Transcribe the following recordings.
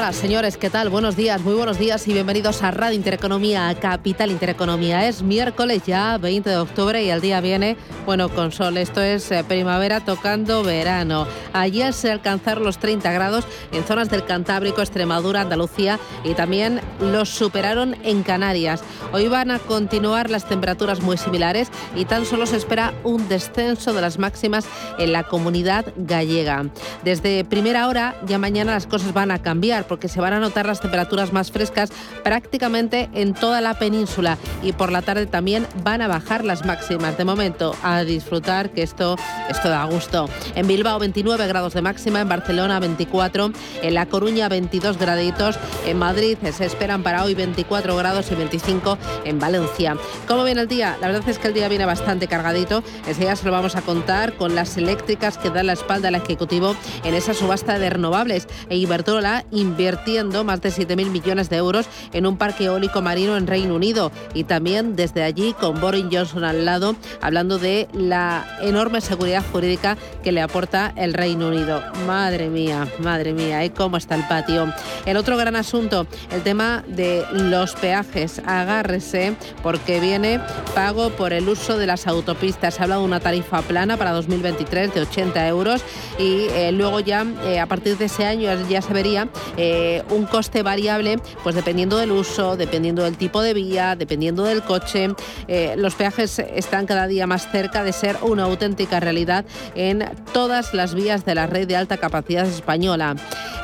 Señores, ¿qué tal? Buenos días, muy buenos días y bienvenidos a Radio Intereconomía, Capital Intereconomía. Es miércoles ya, 20 de octubre y el día viene, bueno, con sol. Esto es eh, primavera tocando verano. Ayer se alcanzaron los 30 grados en zonas del Cantábrico, Extremadura, Andalucía y también los superaron en Canarias. Hoy van a continuar las temperaturas muy similares y tan solo se espera un descenso de las máximas en la comunidad gallega. Desde primera hora, ya mañana las cosas van a cambiar porque se van a notar las temperaturas más frescas prácticamente en toda la península y por la tarde también van a bajar las máximas. De momento, a disfrutar que esto, esto da gusto. En Bilbao 29 grados de máxima, en Barcelona 24, en La Coruña 22 graditos, en Madrid se esperan para hoy 24 grados y 25 en Valencia. ¿Cómo viene el día? La verdad es que el día viene bastante cargadito. Enseguida se lo vamos a contar con las eléctricas que dan la espalda al Ejecutivo en esa subasta de renovables. E Iberdrola invirtiendo más de 7.000 millones de euros en un parque eólico marino en Reino Unido y también desde allí con Boris Johnson al lado hablando de la enorme seguridad jurídica que le aporta el Reino Unido. Madre mía, madre mía, ¿eh? ¿cómo está el patio? El otro gran asunto, el tema de los peajes. Agárrese porque viene pago por el uso de las autopistas. Se habla de una tarifa plana para 2023 de 80 euros y eh, luego ya eh, a partir de ese año ya se vería eh, un coste variable, pues dependiendo del uso, dependiendo del tipo de vía, dependiendo del coche. Los peajes están cada día más cerca de ser una auténtica realidad en todas las vías de la red de alta capacidad española.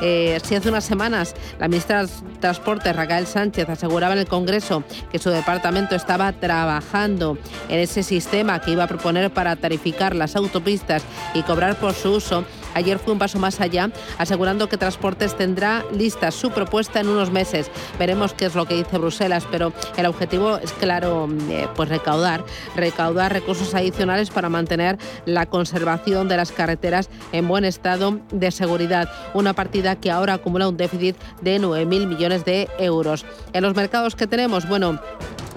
Eh, si hace unas semanas la ministra de Transporte, Raquel Sánchez, aseguraba en el Congreso que su departamento estaba trabajando en ese sistema que iba a proponer para tarificar las autopistas y cobrar por su uso, ayer fue un paso más allá, asegurando que Transportes tendrá lista su propuesta en unos meses. Veremos qué es lo que dice Bruselas, pero el objetivo es claro, eh, pues recaudar, recaudar recursos adicionales para mantener la conservación de las carreteras en buen estado de seguridad. Una partida que ahora acumula un déficit de 9.000 millones de euros. En los mercados que tenemos, bueno,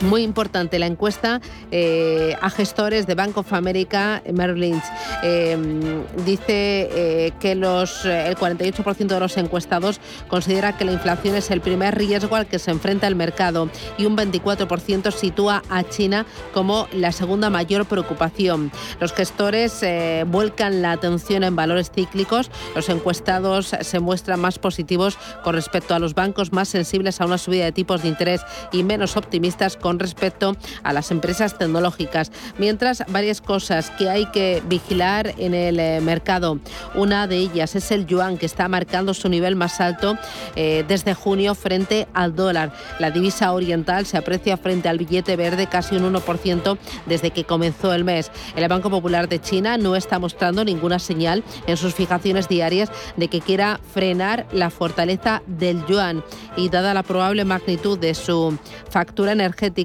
muy importante la encuesta eh, a gestores de Bank of America Merrill Lynch. Em, dice eh, que los, el 48% de los encuestados considera que la inflación es el primer riesgo al que se enfrenta el mercado y un 24% sitúa a China como la segunda mayor preocupación. Los gestores eh, vuelcan la atención en valores cíclicos. Los encuestados se muestran más positivos con respecto a los bancos más sensibles a una subida de tipos de interés y menos optimistas con con respecto a las empresas tecnológicas. Mientras, varias cosas que hay que vigilar en el eh, mercado. Una de ellas es el yuan, que está marcando su nivel más alto eh, desde junio frente al dólar. La divisa oriental se aprecia frente al billete verde casi un 1% desde que comenzó el mes. El Banco Popular de China no está mostrando ninguna señal en sus fijaciones diarias de que quiera frenar la fortaleza del yuan y dada la probable magnitud de su factura energética,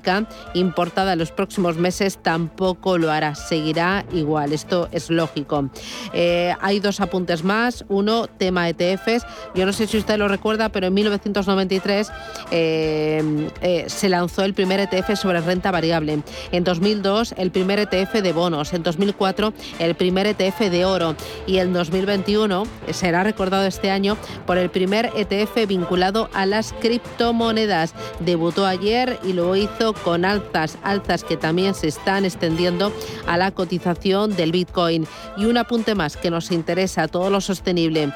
importada en los próximos meses tampoco lo hará, seguirá igual, esto es lógico. Eh, hay dos apuntes más, uno, tema ETFs, yo no sé si usted lo recuerda, pero en 1993 eh, eh, se lanzó el primer ETF sobre renta variable, en 2002 el primer ETF de bonos, en 2004 el primer ETF de oro. Y en 2021 será recordado este año por el primer ETF vinculado a las criptomonedas. Debutó ayer y lo hizo con alzas, alzas que también se están extendiendo a la cotización del Bitcoin. Y un apunte más que nos interesa, a todo lo sostenible.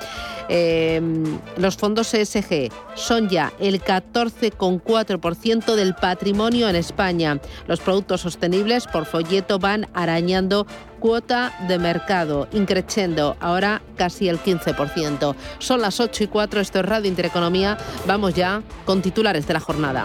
Em, los fondos ESG son ya el 14,4% del patrimonio en España. Los productos sostenibles por folleto van arañando cuota de mercado, increciendo ahora casi el 15%. Son las 8 y 4, esto es Radio Intereconomía. Vamos ya con titulares de la jornada.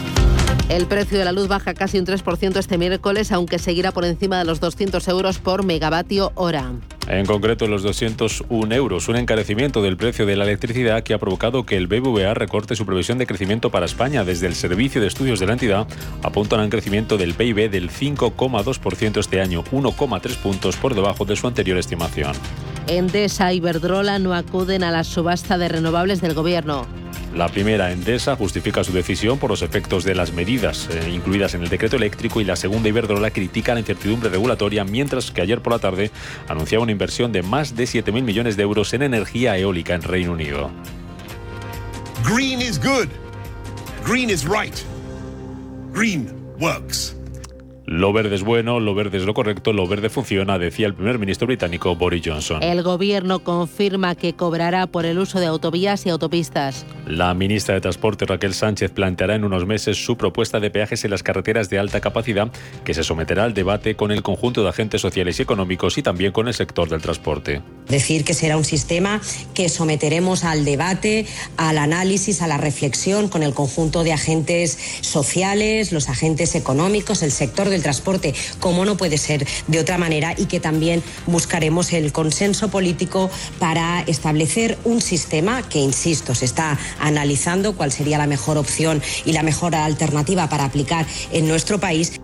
El precio de la luz baja casi un 3% este miércoles, aunque seguirá por encima de los 200 euros por megavatio hora. En concreto, los 201 euros, un encarecimiento del precio de la electricidad que ha provocado que el BBVA recorte su previsión de crecimiento para España. Desde el Servicio de Estudios de la entidad apuntan a un crecimiento del PIB del 5,2% este año, 1,3 puntos por debajo de su anterior estimación. Endesa y Iberdrola no acuden a la subasta de renovables del gobierno. La primera, Endesa, justifica su decisión por los efectos de las medidas eh, incluidas en el decreto eléctrico y la segunda, Iberdrola, critica la incertidumbre regulatoria, mientras que ayer por la tarde anunciaba una inversión de más de 7.000 millones de euros en energía eólica en Reino Unido. Green is good. Green is right. Green works. Lo verde es bueno, lo verde es lo correcto, lo verde funciona, decía el primer ministro británico Boris Johnson. El gobierno confirma que cobrará por el uso de autovías y autopistas. La ministra de Transporte Raquel Sánchez planteará en unos meses su propuesta de peajes en las carreteras de alta capacidad que se someterá al debate con el conjunto de agentes sociales y económicos y también con el sector del transporte. Decir que será un sistema que someteremos al debate, al análisis, a la reflexión con el conjunto de agentes sociales, los agentes económicos, el sector del transporte, como no puede ser de otra manera, y que también buscaremos el consenso político para establecer un sistema que, insisto, se está analizando cuál sería la mejor opción y la mejor alternativa para aplicar en nuestro país.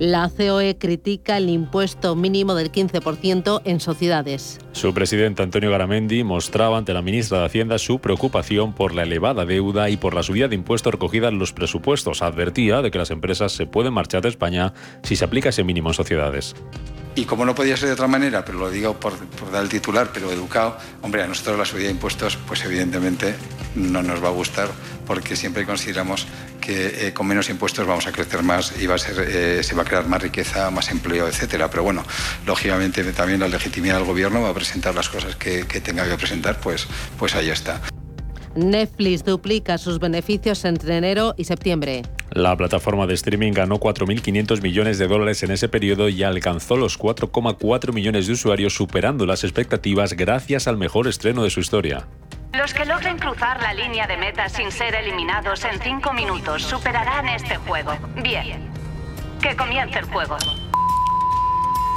La COE critica el impuesto mínimo del 15% en sociedades. Su presidente Antonio Garamendi mostraba ante la ministra de Hacienda su preocupación por la elevada deuda y por la subida de impuestos recogida en los presupuestos. Advertía de que las empresas se pueden marchar de España si se aplica ese mínimo en sociedades. Y como no podía ser de otra manera, pero lo digo por, dar el titular, pero educado, hombre, a nosotros la subida de impuestos, pues evidentemente no nos va a gustar, porque siempre consideramos que eh, con menos impuestos vamos a crecer más y va a ser, eh, se va a crear más riqueza, más empleo, etcétera. Pero bueno, lógicamente también la legitimidad del gobierno va a presentar las cosas que, que tenga que presentar, pues, pues ahí está. Netflix duplica sus beneficios entre enero y septiembre. La plataforma de streaming ganó 4.500 millones de dólares en ese periodo y alcanzó los 4,4 millones de usuarios, superando las expectativas gracias al mejor estreno de su historia. Los que logren cruzar la línea de meta sin ser eliminados en 5 minutos superarán este juego. Bien. Que comience el juego.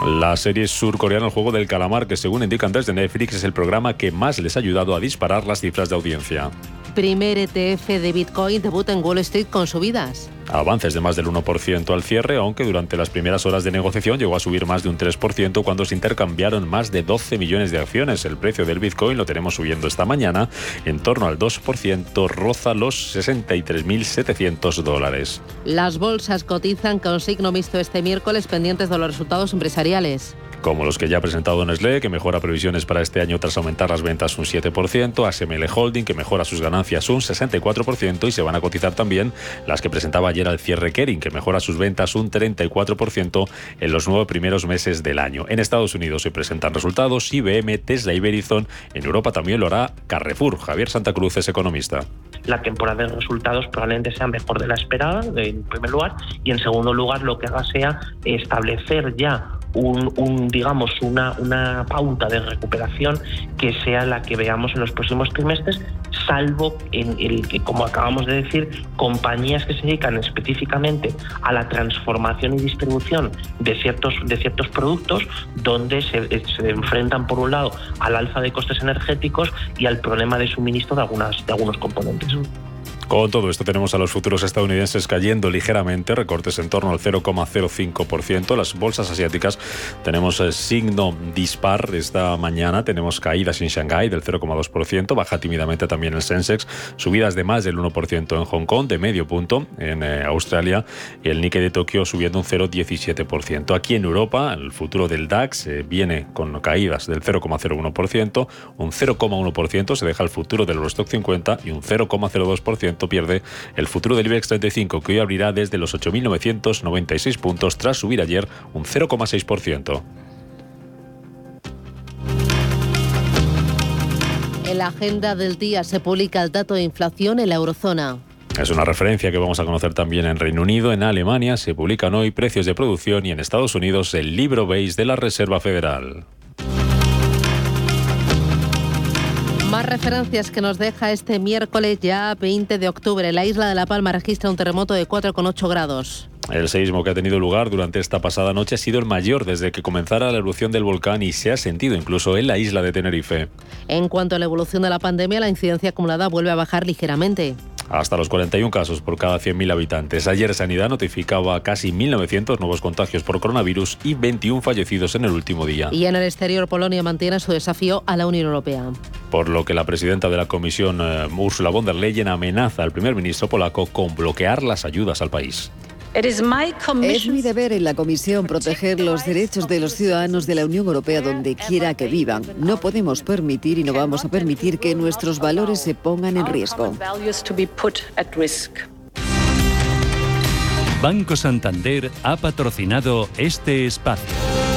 La serie surcoreana El Juego del Calamar, que según indican desde Netflix, es el programa que más les ha ayudado a disparar las cifras de audiencia. Primer ETF de Bitcoin debuta en Wall Street con subidas. Avances de más del 1% al cierre, aunque durante las primeras horas de negociación llegó a subir más de un 3% cuando se intercambiaron más de 12 millones de acciones. El precio del Bitcoin lo tenemos subiendo esta mañana en torno al 2%, roza los 63.700 dólares. Las bolsas cotizan con signo mixto este miércoles pendientes de los resultados empresariales como los que ya ha presentado Nestlé, que mejora previsiones para este año tras aumentar las ventas un 7%, ASML Holding, que mejora sus ganancias un 64%, y se van a cotizar también las que presentaba ayer al cierre Kering, que mejora sus ventas un 34% en los nueve primeros meses del año. En Estados Unidos se presentan resultados IBM, Tesla y Verizon. En Europa también lo hará Carrefour. Javier Santa Cruz es economista. La temporada de resultados probablemente sea mejor de la esperada, en primer lugar, y en segundo lugar lo que haga sea establecer ya un, digamos, una, una pauta de recuperación que sea la que veamos en los próximos trimestres, salvo en el que, como acabamos de decir, compañías que se dedican específicamente a la transformación y distribución de ciertos, de ciertos productos, donde se, se enfrentan, por un lado, al alza de costes energéticos y al problema de suministro de, algunas, de algunos componentes. Con todo esto tenemos a los futuros estadounidenses cayendo ligeramente, recortes en torno al 0,05%. Las bolsas asiáticas tenemos eh, signo dispar esta mañana, tenemos caídas en Shanghái del 0,2%, baja tímidamente también el Sensex, subidas de más del 1% en Hong Kong, de medio punto en eh, Australia y el Nikkei de Tokio subiendo un 0,17%. Aquí en Europa, el futuro del DAX eh, viene con caídas del 0,01%, un 0,1% se deja el futuro del Eurostock 50 y un 0,02% pierde el futuro del IBEX 35, que hoy abrirá desde los 8.996 puntos tras subir ayer un 0,6%. En la agenda del día se publica el dato de inflación en la eurozona. Es una referencia que vamos a conocer también en Reino Unido. En Alemania se publican hoy precios de producción y en Estados Unidos el libro beige de la Reserva Federal. Más referencias que nos deja este miércoles ya 20 de octubre. La isla de La Palma registra un terremoto de 4,8 grados. El seísmo que ha tenido lugar durante esta pasada noche ha sido el mayor desde que comenzara la erupción del volcán y se ha sentido incluso en la isla de Tenerife. En cuanto a la evolución de la pandemia, la incidencia acumulada vuelve a bajar ligeramente hasta los 41 casos por cada 100.000 habitantes. Ayer Sanidad notificaba casi 1.900 nuevos contagios por coronavirus y 21 fallecidos en el último día. Y en el exterior, Polonia mantiene su desafío a la Unión Europea. Por lo que la presidenta de la Comisión, uh, Ursula von der Leyen, amenaza al primer ministro polaco con bloquear las ayudas al país. Es mi deber en la Comisión proteger los derechos de los ciudadanos de la Unión Europea donde quiera que vivan. No podemos permitir y no vamos a permitir que nuestros valores se pongan en riesgo. Banco Santander ha patrocinado este espacio.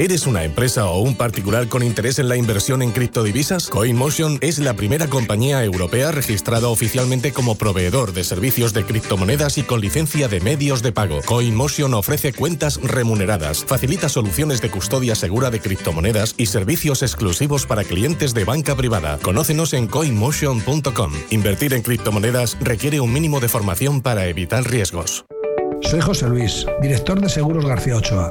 ¿Eres una empresa o un particular con interés en la inversión en criptodivisas? CoinMotion es la primera compañía europea registrada oficialmente como proveedor de servicios de criptomonedas y con licencia de medios de pago. CoinMotion ofrece cuentas remuneradas, facilita soluciones de custodia segura de criptomonedas y servicios exclusivos para clientes de banca privada. Conócenos en coinmotion.com. Invertir en criptomonedas requiere un mínimo de formación para evitar riesgos. Soy José Luis, director de Seguros García Ochoa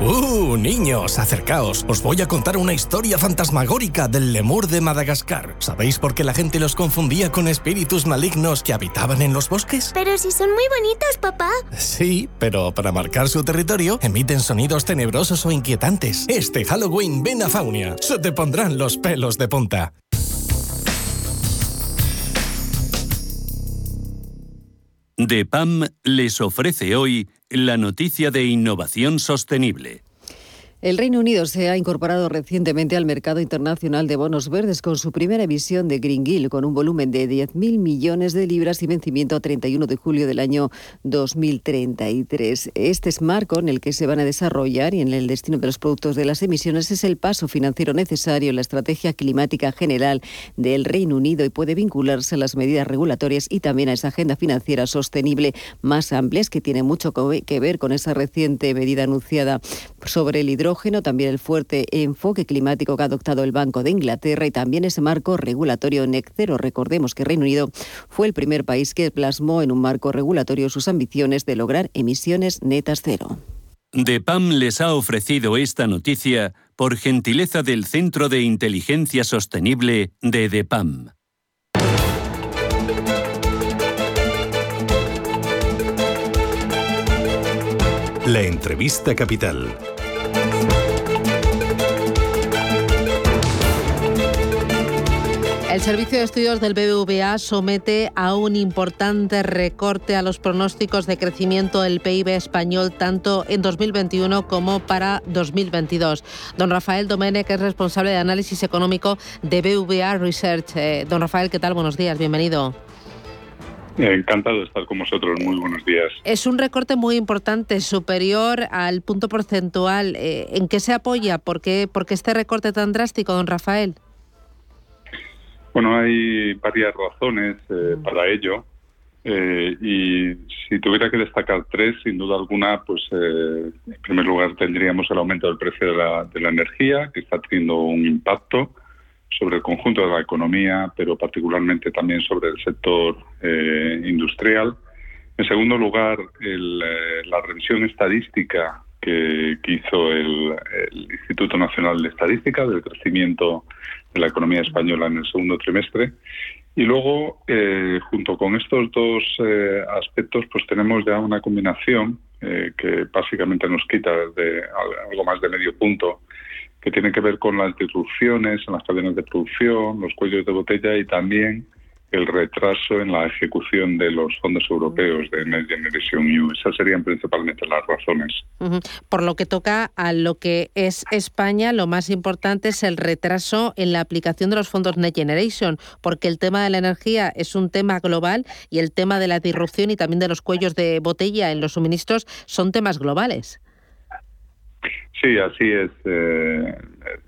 ¡Uh, niños! Acercaos. Os voy a contar una historia fantasmagórica del lemur de Madagascar. ¿Sabéis por qué la gente los confundía con espíritus malignos que habitaban en los bosques? Pero si son muy bonitos, papá. Sí, pero para marcar su territorio emiten sonidos tenebrosos o inquietantes. Este Halloween ven a Faunia. Se te pondrán los pelos de punta. DEPAM les ofrece hoy la noticia de innovación sostenible. El Reino Unido se ha incorporado recientemente al mercado internacional de bonos verdes con su primera emisión de Green Gill, con un volumen de 10.000 millones de libras y vencimiento a 31 de julio del año 2033. Este es marco en el que se van a desarrollar y en el destino de los productos de las emisiones es el paso financiero necesario en la estrategia climática general del Reino Unido y puede vincularse a las medidas regulatorias y también a esa agenda financiera sostenible más amplia, que tiene mucho que ver con esa reciente medida anunciada sobre el hidrógeno también el fuerte enfoque climático que ha adoptado el Banco de Inglaterra y también ese marco regulatorio NEC cero. Recordemos que Reino Unido fue el primer país que plasmó en un marco regulatorio sus ambiciones de lograr emisiones netas cero. DEPAM les ha ofrecido esta noticia por gentileza del Centro de Inteligencia Sostenible de DEPAM. La entrevista capital. El Servicio de Estudios del BBVA somete a un importante recorte a los pronósticos de crecimiento del PIB español tanto en 2021 como para 2022. Don Rafael Domenech es responsable de análisis económico de BBVA Research. Eh, don Rafael, ¿qué tal? Buenos días, bienvenido. Encantado de estar con vosotros. Muy buenos días. Es un recorte muy importante, superior al punto porcentual. Eh, ¿En qué se apoya? ¿Por qué, ¿Por qué este recorte tan drástico, don Rafael? Bueno, hay varias razones eh, para ello. Eh, y si tuviera que destacar tres, sin duda alguna, pues en primer lugar tendríamos el aumento del precio de la, de la energía, que está teniendo un impacto sobre el conjunto de la economía, pero particularmente también sobre el sector eh, industrial. En segundo lugar, eh, la revisión estadística que, hizo el, Instituto Nacional de Estadística del crecimiento de la economía española en el segundo trimestre. Y luego, eh, junto con estos dos aspectos, pues tenemos ya una combinación que básicamente nos quita de algo más de medio punto que tiene que ver con las disrupciones en las cadenas de producción, los cuellos de botella y también el retraso en la ejecución de los fondos europeos de Next Generation EU. Esas serían principalmente las razones. Por lo que toca a lo que es España, lo más importante es el retraso en la aplicación de los fondos Next Generation, porque el tema de la energía es un tema global y el tema de la disrupción y también de los cuellos de botella en los suministros son temas globales. Sí, así es. Eh,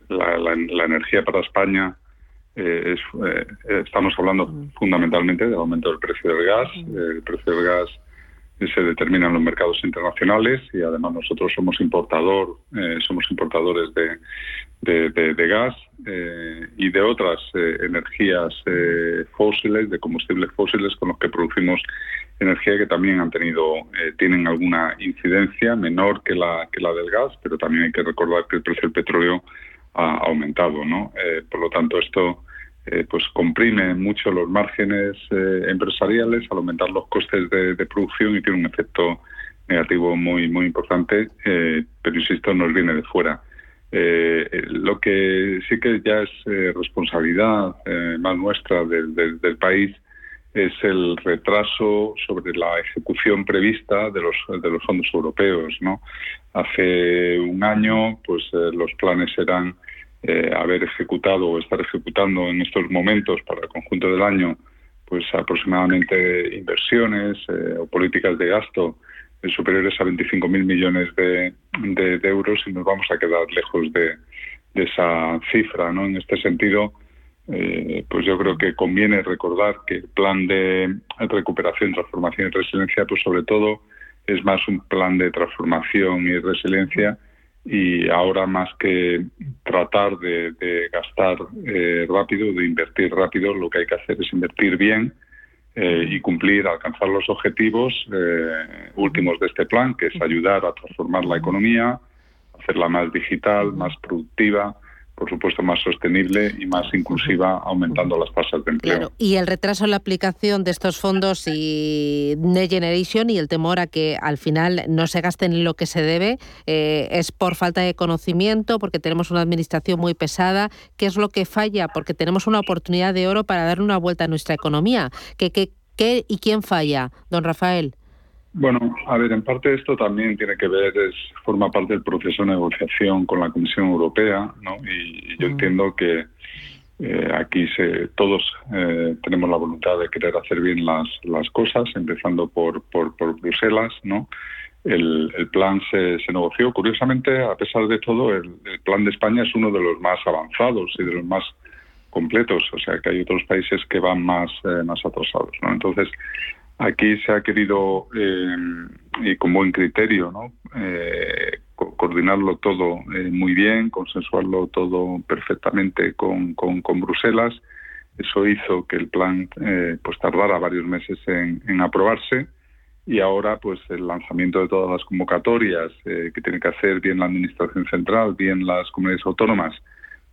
la, energía para España eh, es, eh, estamos hablando fundamentalmente del aumento del precio del gas. El precio del gas se determina en los mercados internacionales y además nosotros somos importador, somos importadores de, de, gas y de otras energías fósiles, de combustibles fósiles con los que producimos energía que también han tenido, eh, tienen alguna incidencia menor que la, que la del gas, pero también hay que recordar que el precio del petróleo ha aumentado, ¿no? Eh, por lo tanto, esto eh, pues comprime mucho los márgenes empresariales al aumentar los costes de, producción y tiene un efecto negativo muy muy importante, pero insisto, nos viene de fuera. lo que sí que ya es responsabilidad más nuestra del, del país es el retraso sobre la ejecución prevista de los, de los fondos europeos. ¿no? Hace un año, pues eh, los planes eran eh, haber ejecutado o estar ejecutando en estos momentos para el conjunto del año, pues aproximadamente inversiones eh, o políticas de gasto superiores a 25.000 millones de, euros y nos vamos a quedar lejos de, de esa cifra. ¿no? En este sentido, eh, pues yo creo que conviene recordar que el plan de recuperación, transformación y resiliencia, pues sobre todo es más un plan de transformación y resiliencia y ahora más que tratar de, gastar eh, rápido, de invertir rápido, lo que hay que hacer es invertir bien eh, y cumplir, alcanzar los objetivos últimos de este plan, que es ayudar a transformar la economía, hacerla más digital, más productiva, por supuesto, más sostenible y más inclusiva, aumentando las tasas de empleo. Claro. Y el retraso en la aplicación de estos fondos y Next Generation y el temor a que al final no se gasten lo que se debe eh, es por falta de conocimiento, porque tenemos una administración muy pesada. ¿Qué es lo que falla? Porque tenemos una oportunidad de oro para dar una vuelta a nuestra economía. ¿Qué, qué, qué y quién falla, don Rafael? Bueno, a ver, en parte esto también tiene que ver, es forma parte del proceso de negociación con la Comisión Europea, ¿no? Y, yo mm. entiendo que eh, aquí se, todos eh, tenemos la voluntad de querer hacer bien las, las cosas, empezando por, por, Bruselas, ¿no? El, plan se, se, negoció. Curiosamente, a pesar de todo, el, plan de España es uno de los más avanzados y de los más completos, o sea que hay otros países que van más, eh, más atrasados, ¿no? Entonces, Aquí se ha querido, eh, y con buen criterio, ¿no? Eh, coordinarlo todo eh, muy bien, consensuarlo todo perfectamente con, con, Bruselas. Eso hizo que el plan pues tardara varios meses en, en, aprobarse y ahora pues el lanzamiento de todas las convocatorias que tiene que hacer bien la Administración Central, bien las comunidades autónomas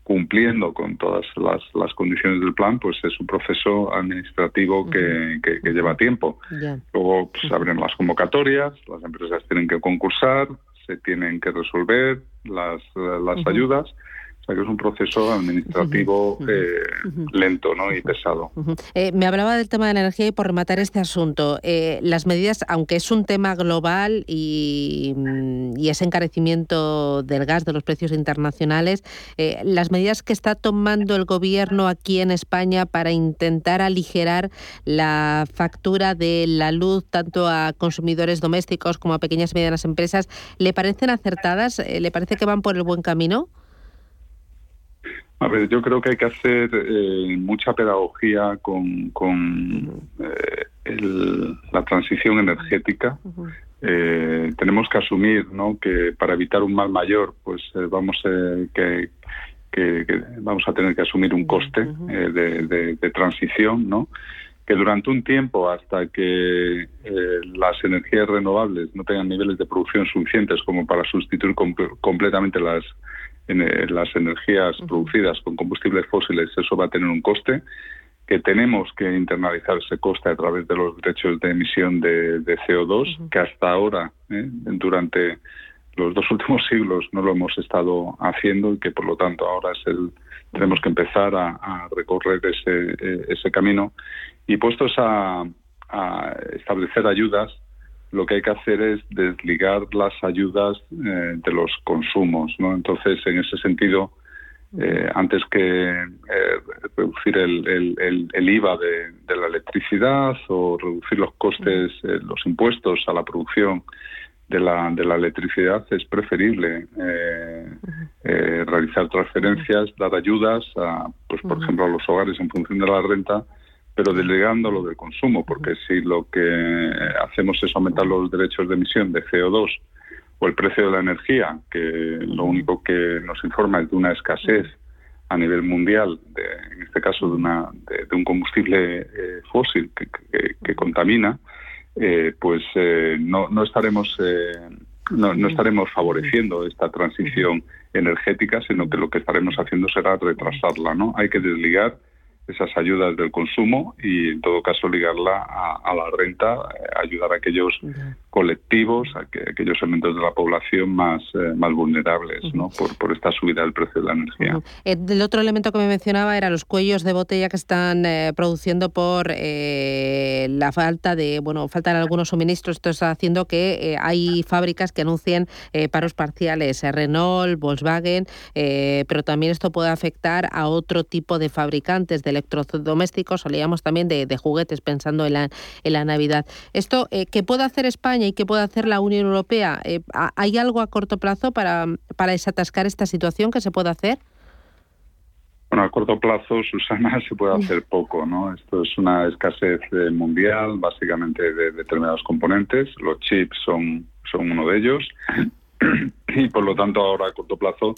cumpliendo con todas las, las, condiciones del plan, pues es un proceso administrativo que, que, lleva tiempo. Luego pues, se abren las convocatorias, las empresas tienen que concursar, se tienen que resolver las, las ayudas, O sea que es un proceso administrativo eh, lento ¿no? y pesado. Eh, me hablaba del tema de la energía y por rematar este asunto, eh, las medidas, aunque es un tema global y, mm, y, ese encarecimiento del gas, de los precios internacionales, las medidas que está tomando el gobierno aquí en España para intentar aligerar la factura de la luz tanto a consumidores domésticos como a pequeñas y medianas empresas, ¿le parecen acertadas? ¿Le parece que van por el buen camino? A ver, yo creo que hay que hacer eh, mucha pedagogía con, eh, la transición energética. Eh, tenemos que asumir ¿no? que para evitar un mal mayor, pues vamos, que, vamos a tener que asumir un coste de, de, transición, ¿no? que durante un tiempo, hasta que las energías renovables no tengan niveles de producción suficientes como para sustituir completamente las en eh, las energías producidas con combustibles fósiles, eso va a tener un coste que tenemos que internalizar ese coste a través de los derechos de emisión de, CO2, que hasta ahora, eh, durante los dos últimos siglos, no lo hemos estado haciendo y que por lo tanto ahora es el, tenemos que empezar a, recorrer ese, eh, ese camino. Y puestos a, a establecer ayudas, lo que hay que hacer es desligar las ayudas eh, de los consumos, ¿no? Entonces, en ese sentido, eh, antes que eh, reducir el, el, IVA de, la electricidad o reducir los costes, los impuestos a la producción de la, de la electricidad, es preferible realizar transferencias, dar ayudas, a, pues por ejemplo, a los hogares en función de la renta pero delegando lo del consumo, porque si lo que hacemos es aumentar los derechos de emisión de CO2 o el precio de la energía, que lo único que nos informa es de una escasez a nivel mundial, en este caso de, una, de, un combustible eh, fósil que, contamina, eh, pues eh, no, no, estaremos no, no, estaremos favoreciendo esta transición energética, sino que lo que estaremos haciendo será retrasarla, ¿no? Hay que desligar esas ayudas del consumo y en todo caso ligarla a, la renta, eh, ayudar a aquellos colectivos, a, que, aquellos elementos de la población más, eh, más vulnerables ¿no? por, por esta subida del precio de la energía. El otro elemento que me mencionaba era los cuellos de botella que están eh, produciendo por la falta de, bueno, faltan algunos suministros. Esto está haciendo que hay fábricas que anuncien paros parciales, Renault, Volkswagen, pero también esto puede afectar a otro tipo de fabricantes de electrodomésticos, o leíamos también de, juguetes pensando en la, en la Navidad. Esto, eh, ¿qué puede hacer España y qué puede hacer la Unión Europea? Eh, ¿Hay algo a corto plazo para, para desatascar esta situación que se puede hacer? Bueno, a corto plazo, Susana, se puede hacer poco, ¿no? Esto es una escasez eh, mundial, básicamente de determinados componentes. Los chips son, son uno de ellos. Y por lo tanto, ahora a corto plazo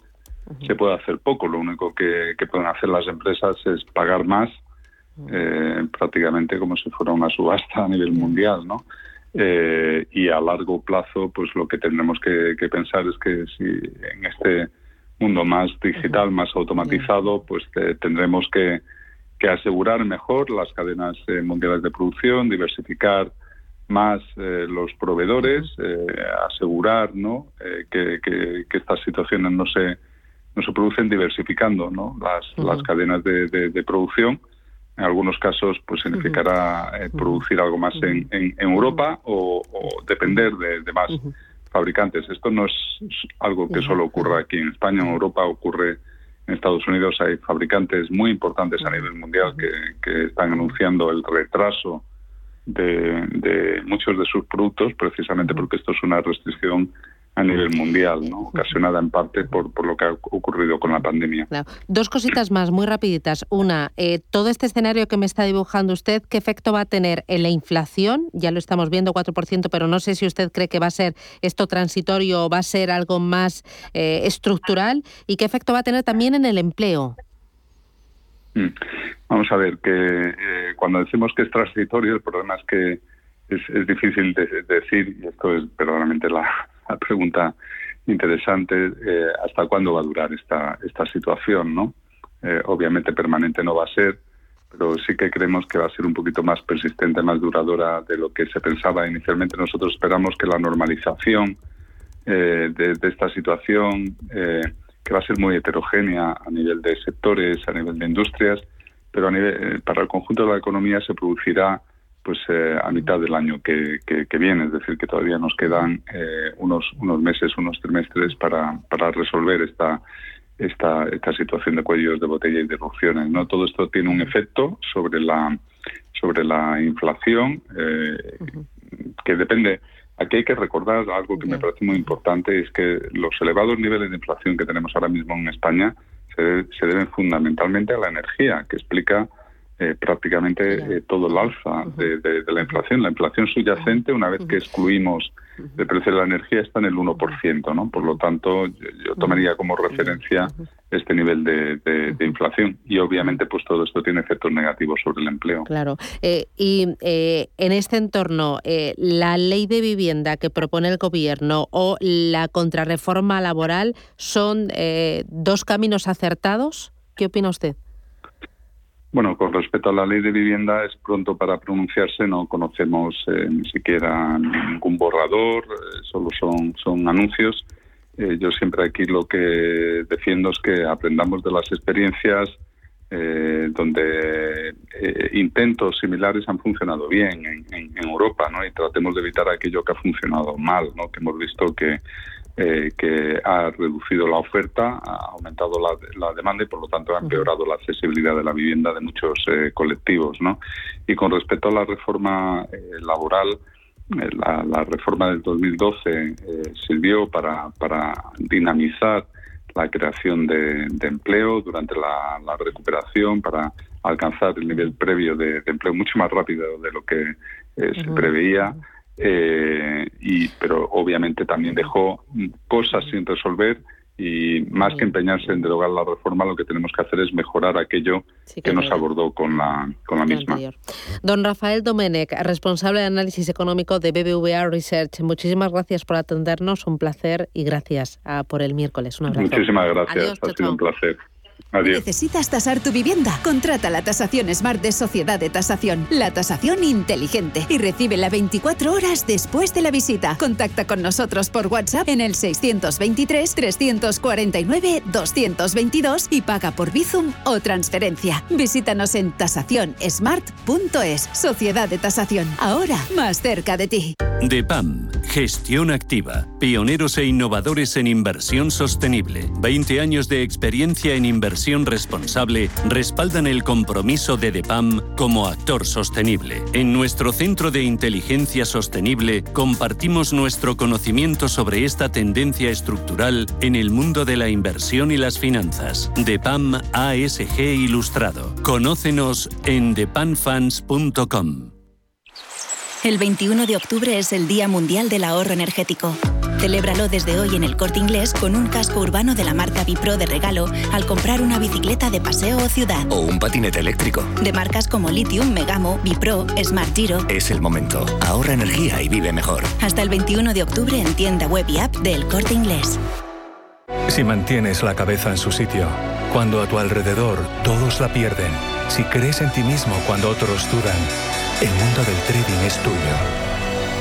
se puede hacer poco. Lo único que, pueden hacer las empresas es pagar más, eh, prácticamente como si fuera una subasta a nivel mundial, ¿no? Eh, y a largo plazo, pues lo que tendremos que, pensar es que si en este mundo más digital, más automatizado, pues eh, tendremos que, asegurar mejor las cadenas mundiales de producción, diversificar más los proveedores, asegurar ¿no? que, que, estas situaciones no se no se producen diversificando ¿no? las, las cadenas de, producción. En algunos casos, pues significará eh, producir algo más en, en, Europa o, depender de, más fabricantes. Esto no es algo que solo ocurra aquí en España, en Europa ocurre en Estados Unidos. Hay fabricantes muy importantes a nivel mundial que, que están anunciando el retraso de, de muchos de sus productos, precisamente porque esto es una restricción a nivel mundial, ¿no? ocasionada en parte por, por lo que ha ocurrido con la pandemia. Dos cositas más, muy rapiditas. Una, eh, todo este escenario que me está dibujando usted, ¿qué efecto va a tener en la inflación? Ya lo estamos viendo, 4%, pero no sé si usted cree que va a ser esto transitorio o va a ser algo más eh, estructural. ¿Y qué efecto va a tener también en el empleo? Mm. Vamos a ver, que eh, cuando decimos que es transitorio, el problema es que es, es difícil de, decir, y esto es verdaderamente la, pregunta interesante, eh, ¿hasta cuándo va a durar esta, esta situación? ¿no? Eh, obviamente permanente no va a ser, pero sí que creemos que va a ser un poquito más persistente, más duradora de lo que se pensaba inicialmente. Nosotros esperamos que la normalización eh, de, esta situación que va a ser muy heterogénea a nivel de sectores, a nivel de industrias, pero a nivel, para el conjunto de la economía se producirá pues a mitad del año que, que, viene, es decir, que todavía nos quedan unos unos meses, unos trimestres para, para resolver esta esta, esta situación de cuellos de botella y de erupciones. ¿no? Todo esto tiene un efecto sobre la, sobre la inflación eh, que depende. Aquí hay que recordar algo que me parece muy importante, es que los elevados niveles de inflación que tenemos ahora mismo en España se, se deben fundamentalmente a la energía, que explica eh, prácticamente eh, todo el alza de, la inflación. La inflación subyacente, una vez que excluimos el precio de la energía, está en el 1%, ¿no? Por lo tanto, yo, tomaría como referencia este nivel de, inflación y obviamente pues todo esto tiene efectos negativos sobre el empleo. Claro. Eh, y en este entorno, la ley de vivienda que propone el gobierno o la contrarreforma laboral son dos caminos acertados. ¿Qué opina usted? Bueno, con respecto a la ley de vivienda es pronto para pronunciarse, no conocemos eh, ni siquiera ningún borrador, eh, solo son, son anuncios. Eh, yo siempre aquí lo que defiendo es que aprendamos de las experiencias donde intentos similares han funcionado bien en, en, Europa, ¿no? Y tratemos de evitar aquello que ha funcionado mal, ¿no? Que hemos visto que eh, que ha reducido la oferta, ha aumentado la, demanda y por lo tanto ha empeorado la accesibilidad de la vivienda de muchos eh, colectivos. ¿no? Y con respecto a la reforma eh, laboral, la, reforma del 2012 sirvió para, para dinamizar la creación de, empleo durante la, recuperación, para alcanzar el nivel previo de, empleo mucho más rápido de lo que se preveía. Eh, y, pero obviamente también dejó cosas sin resolver y más que empeñarse en derogar la reforma, lo que tenemos que hacer es mejorar aquello que, nos abordó con la, con la misma. Don Rafael Domenech, responsable de análisis económico de BBVA Research, muchísimas gracias por atendernos, un placer y gracias ah, por el miércoles. Un abrazo. Muchísimas gracias, ha sido un placer. ¿Necesitas tasar tu vivienda? Contrata la tasación Smart de Sociedad de Tasación, la tasación inteligente, y recibe la 24 horas después de la visita. Contacta con nosotros por WhatsApp en el 623-349-222 y paga por Bizum o transferencia. Visítanos en tasacionsmart.es. Sociedad de Tasación, ahora más cerca de ti. DEPAM, gestión activa, pioneros e innovadores en inversión sostenible. 20 años de experiencia en inversión responsable respaldan el compromiso de DEPAM como actor sostenible. En nuestro Centro de Inteligencia Sostenible compartimos nuestro conocimiento sobre esta tendencia estructural en el mundo de la inversión y las finanzas. DEPAM ASG Ilustrado. Conócenos en depamfans.com. El 21 de octubre es el Día Mundial del Ahorro Energético. Celébralo desde hoy en el corte inglés con un casco urbano de la marca Bipro de regalo al comprar una bicicleta de paseo o ciudad. O un patinete eléctrico. De marcas como Lithium, Megamo, Bipro, Smart Giro. Es el momento. Ahorra energía y vive mejor. Hasta el 21 de octubre en tienda web y app del corte inglés. Si mantienes la cabeza en su sitio, cuando a tu alrededor todos la pierden, si crees en ti mismo cuando otros dudan, el mundo del trading es tuyo.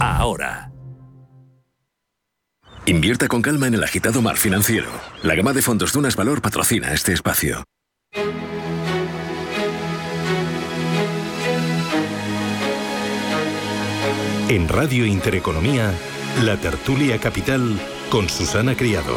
ahora. Invierta con calma en el agitado mar financiero. La gama de fondos Dunas Valor patrocina este espacio. En Radio Intereconomía, la tertulia capital con Susana Criado.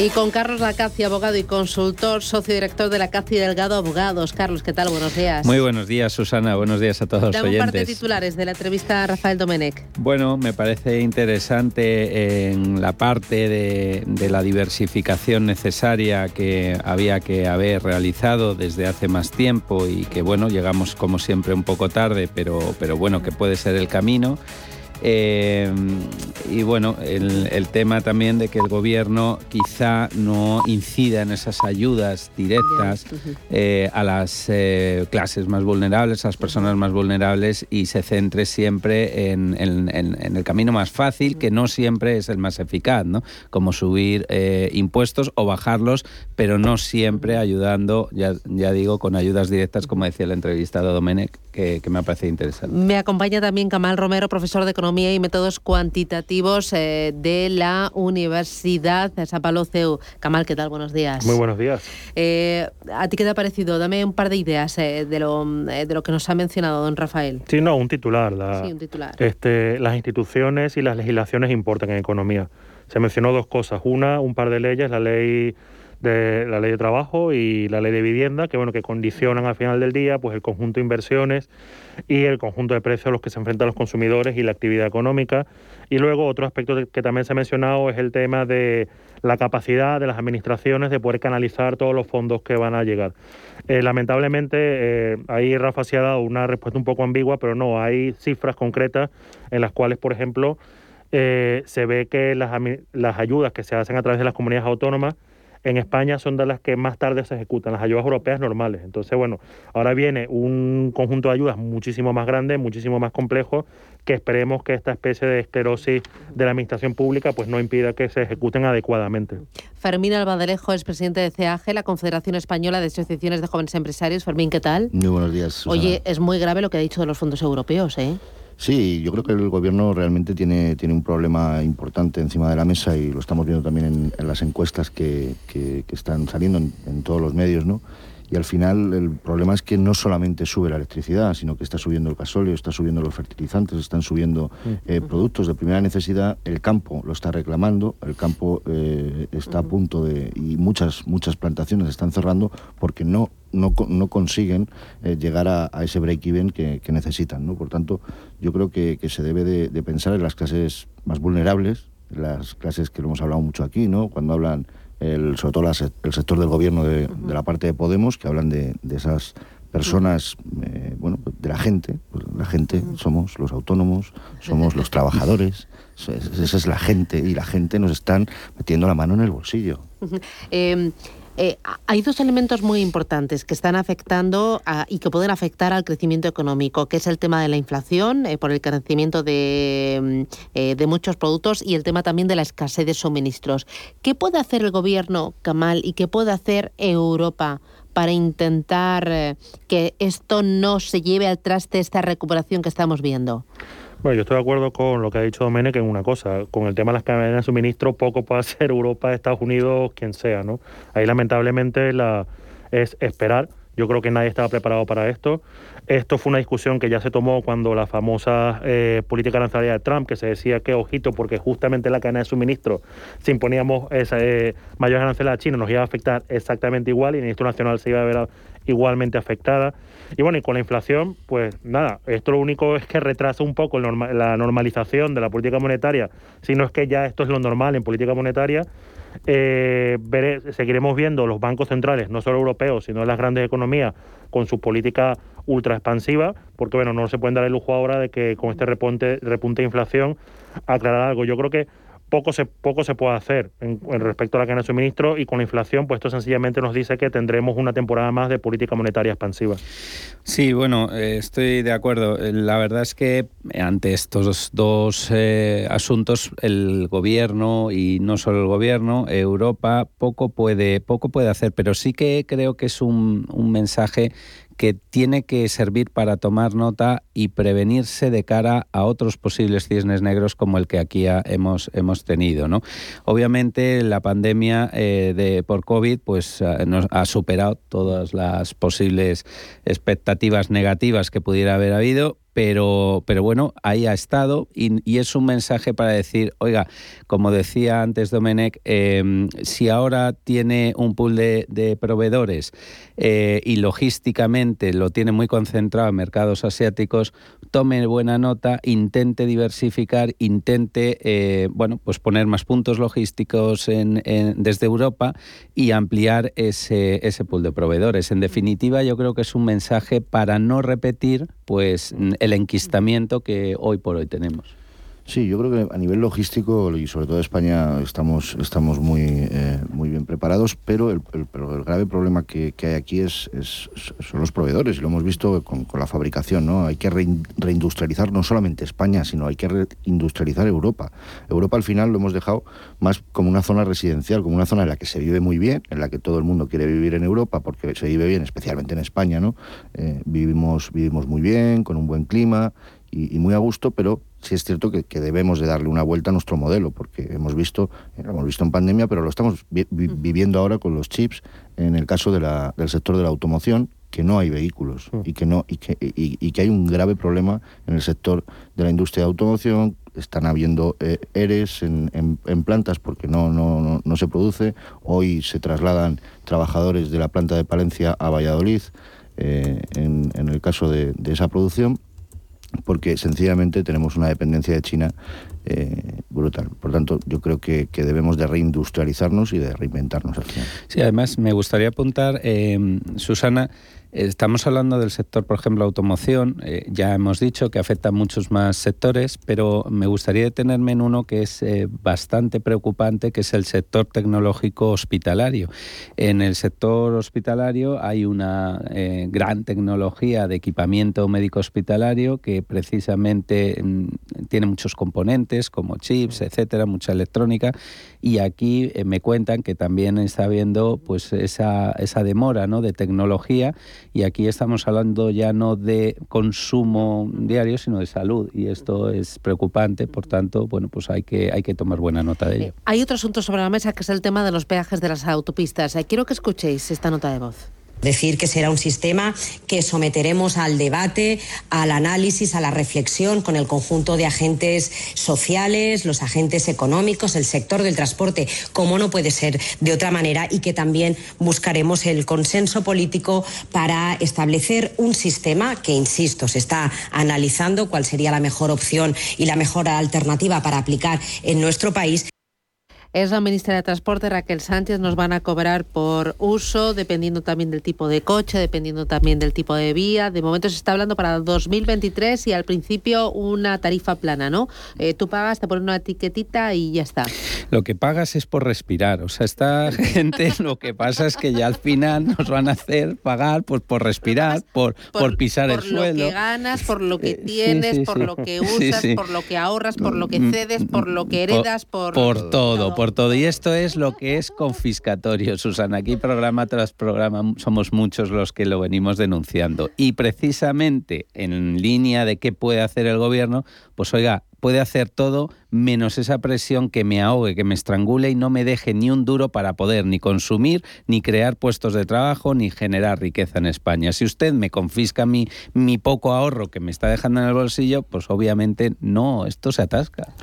Y con Carlos Lacaci, abogado y consultor, socio director de la Lacaci Delgado Abogados. Carlos, ¿qué tal? Buenos días. Muy buenos días, Susana. Buenos días a todos los oyentes. un par de titulares de la entrevista a Rafael Domenech. Bueno, me parece interesante en la parte de, de, la diversificación necesaria que había que haber realizado desde hace más tiempo y que, bueno, llegamos como siempre un poco tarde, pero, pero bueno, que puede ser el camino. Eh, y bueno, el, tema también de que el gobierno quizá no incida en esas ayudas directas eh, a las eh, clases más vulnerables, a las personas más vulnerables y se centre siempre en, el camino más fácil, que no siempre es el más eficaz, ¿no? Como subir impuestos o bajarlos, pero no siempre ayudando, ya, ya digo, con ayudas directas, como decía el entrevistado Domenech, que, que me parece interesante. Me acompaña también Camal Romero, profesor de Economía y Métodos Cuantitativos eh, de la Universidad de San Pablo CEU. Camal, ¿qué tal? Buenos días. Muy buenos días. Eh, ¿A ti qué te ha parecido? Dame un par de ideas eh, de, lo, de lo que nos ha mencionado don Rafael. Sí, no, un titular. sí, un titular. Este, las instituciones y las legislaciones importan en economía. Se mencionó dos cosas. Una, un par de leyes, la ley de la ley de trabajo y la ley de vivienda, que bueno, que condicionan al final del día pues el conjunto de inversiones y el conjunto de precios a los que se enfrentan los consumidores y la actividad económica. Y luego otro aspecto que también se ha mencionado es el tema de la capacidad de las administraciones de poder canalizar todos los fondos que van a llegar. Eh, lamentablemente, eh, ahí Rafa se ha dado una respuesta un poco ambigua, pero no, hay cifras concretas en las cuales, por ejemplo, eh, se ve que las, las ayudas que se hacen a través de las comunidades autónomas en España son de las que más tarde se ejecutan, las ayudas europeas normales. Entonces, bueno, ahora viene un conjunto de ayudas muchísimo más grande, muchísimo más complejo, que esperemos que esta especie de esclerosis de la administración pública pues no impida que se ejecuten adecuadamente. Fermín Albadalejo es presidente de CAG, la Confederación Española de Asociaciones de Jóvenes Empresarios. Fermín, ¿qué tal? Muy buenos días. Oye, es muy grave lo que ha dicho de los fondos europeos, ¿eh? Sí, yo creo que el gobierno realmente tiene, tiene un problema importante encima de la mesa y lo estamos viendo también en, las encuestas que, que, están saliendo en, en, todos los medios, ¿no? Y al final el problema es que no solamente sube la electricidad, sino que está subiendo el gasóleo, está subiendo los fertilizantes, están subiendo eh, productos de primera necesidad. El campo lo está reclamando, el campo eh, está a punto de... y muchas, muchas plantaciones están cerrando porque no no, no consiguen eh, llegar a, ese break-even que, necesitan. ¿no? Por tanto, yo creo que, se debe de, pensar en las clases más vulnerables, las clases que lo hemos hablado mucho aquí, ¿no? cuando hablan el, sobre todo el sector del gobierno de, la parte de Podemos, que hablan de, esas personas, eh, bueno, de la gente, pues la gente somos los autónomos, somos los trabajadores, esa es la gente y la gente nos están metiendo la mano en el bolsillo. Eh, hay dos elementos muy importantes que están afectando y que pueden afectar al crecimiento económico, que es el tema de la inflación eh, por el crecimiento de, mm, eh, de, muchos productos y el tema también de la escasez de suministros. ¿Qué puede hacer el gobierno, Kamal, y qué puede hacer Europa? para intentar que esto no se lleve al traste esta recuperación que estamos viendo? Bueno, yo estoy de acuerdo con lo que ha dicho Domenech en una cosa. Con el tema de las cadenas de suministro, poco puede hacer Europa, Estados Unidos, quien sea, ¿no? Ahí lamentablemente la, es esperar. Yo creo que nadie estaba preparado para esto. Esto fue una discusión que ya se tomó cuando la famosa eh, política arancelaria de Trump, que se decía que, ojito, porque justamente la cadena de suministro, si imponíamos esa, eh, mayores aranceles a China, nos iba a afectar exactamente igual y la industria nacional se iba a ver igualmente afectada. Y bueno, y con la inflación, pues nada, esto lo único es que retrasa un poco la normalización de la política monetaria, si no es que ya esto es lo normal en política monetaria. Eh, seguiremos viendo los bancos centrales, no solo europeos, sino las grandes economías, con su política ultra expansiva, porque bueno, no se pueden dar el lujo ahora de que con este repunte, repunte de inflación aclarar algo. Yo creo que poco se, poco se puede hacer en, respecto a la cadena de suministro y con la inflación, pues esto sencillamente nos dice que tendremos una temporada más de política monetaria expansiva. Sí, bueno, eh, estoy de acuerdo. Eh, la verdad es que ante estos dos eh, asuntos, el gobierno y no solo el gobierno, Europa poco puede, poco puede hacer, pero sí que creo que es un, un mensaje que tiene que servir para tomar nota y prevenirse de cara a otros posibles cisnes negros como el que aquí hemos, hemos tenido. ¿no? Obviamente la pandemia eh, de, por COVID pues, nos ha superado todas las posibles expectativas negativas que pudiera haber habido pero, pero bueno, ahí ha estado y, es un mensaje para decir, oiga, como decía antes Domenech, em, si ahora tiene un pool de, proveedores eh, y logísticamente lo tiene muy concentrado en mercados asiáticos, tome buena nota, intente diversificar, intente eh, bueno, pues poner más puntos logísticos desde Europa y ampliar ese, ese pool de proveedores. En definitiva, yo creo que es un mensaje para no repetir pues el enquistamiento que hoy por hoy tenemos. Sí, yo creo que a nivel logístico y sobre todo España estamos, estamos muy, eh, muy bien preparados, pero el, grave problema que, hay aquí es, son los proveedores y lo hemos visto con, la fabricación. ¿no? Hay que reindustrializar no solamente España, sino hay que reindustrializar Europa. Europa al final lo hemos dejado más como una zona residencial, como una zona en la que se vive muy bien, en la que todo el mundo quiere vivir en Europa porque se vive bien, especialmente en España. ¿no? Eh, vivimos, vivimos muy bien, con un buen clima y, muy a gusto, pero sí es cierto que, debemos de darle una vuelta a nuestro modelo, porque hemos visto, eh, lo hemos visto en pandemia, pero lo estamos viviendo ahora con los chips, en el caso de la, del sector de la automoción, que no hay vehículos y que no y que, y, que hay un grave problema en el sector de la industria de automoción. Están habiendo eh, ERES en, en, plantas porque no, no, no, se produce. Hoy se trasladan trabajadores de la planta de Palencia a Valladolid eh, en, en, el caso de, de esa producción porque sencillamente tenemos una dependencia de China eh, brutal. Por tanto, yo creo que, debemos de reindustrializarnos y de reinventarnos al final. Sí, además me gustaría apuntar, eh, Susana, Estamos hablando del sector, por ejemplo, automoción. Eh, ya hemos dicho que afecta a muchos más sectores, pero me gustaría detenerme en uno que es eh, bastante preocupante, que es el sector tecnológico hospitalario. En el sector hospitalario hay una gran tecnología de equipamiento médico hospitalario que precisamente mm, tiene muchos componentes como chips, etcétera, mucha electrónica. Y aquí me cuentan que también está habiendo pues esa, esa demora ¿no? de tecnología y aquí estamos hablando ya no de consumo diario, sino de salud y esto es preocupante, por tanto, bueno, pues hay que, hay que tomar buena nota de ello. Hay otro asunto sobre la mesa que es el tema de los peajes de las autopistas. Eh, quiero que escuchéis esta nota de voz. Decir que será un sistema que someteremos al debate, al análisis, a la reflexión con el conjunto de agentes sociales, los agentes económicos, el sector del transporte, como no puede ser de otra manera, y que también buscaremos el consenso político para establecer un sistema que, insisto, se está analizando cuál sería la mejor opción y la mejor alternativa para aplicar en nuestro país es la ministra de Transporte, Raquel Sánchez. Nos van a cobrar por uso, dependiendo también del tipo de coche, dependiendo también del tipo de vía. De momento se está hablando para 2023 y al principio una tarifa plana, ¿no? Eh, tú pagas, te ponen una etiquetita y ya está. Lo que pagas es por respirar. O sea, esta gente lo que pasa es que ya al final nos van a hacer pagar pues, por respirar, por, por, pisar el suelo. Por lo que ganas, por lo que eh, tienes, por lo que usas, por lo que ahorras, por lo que mm, cedes, por lo que heredas, por... Por todo por todo. Y esto es lo que es confiscatorio, Susana. Aquí programa tras programa somos muchos los que lo venimos denunciando. Y precisamente en línea de qué puede hacer el gobierno, pues oiga, puede hacer todo menos esa presión que me ahogue, que me estrangule y no me deje ni un duro para poder ni consumir, ni crear puestos de trabajo, ni generar riqueza en España. Si usted me confisca mi, mi poco ahorro que me está dejando en el bolsillo, pues obviamente no, esto se atasca.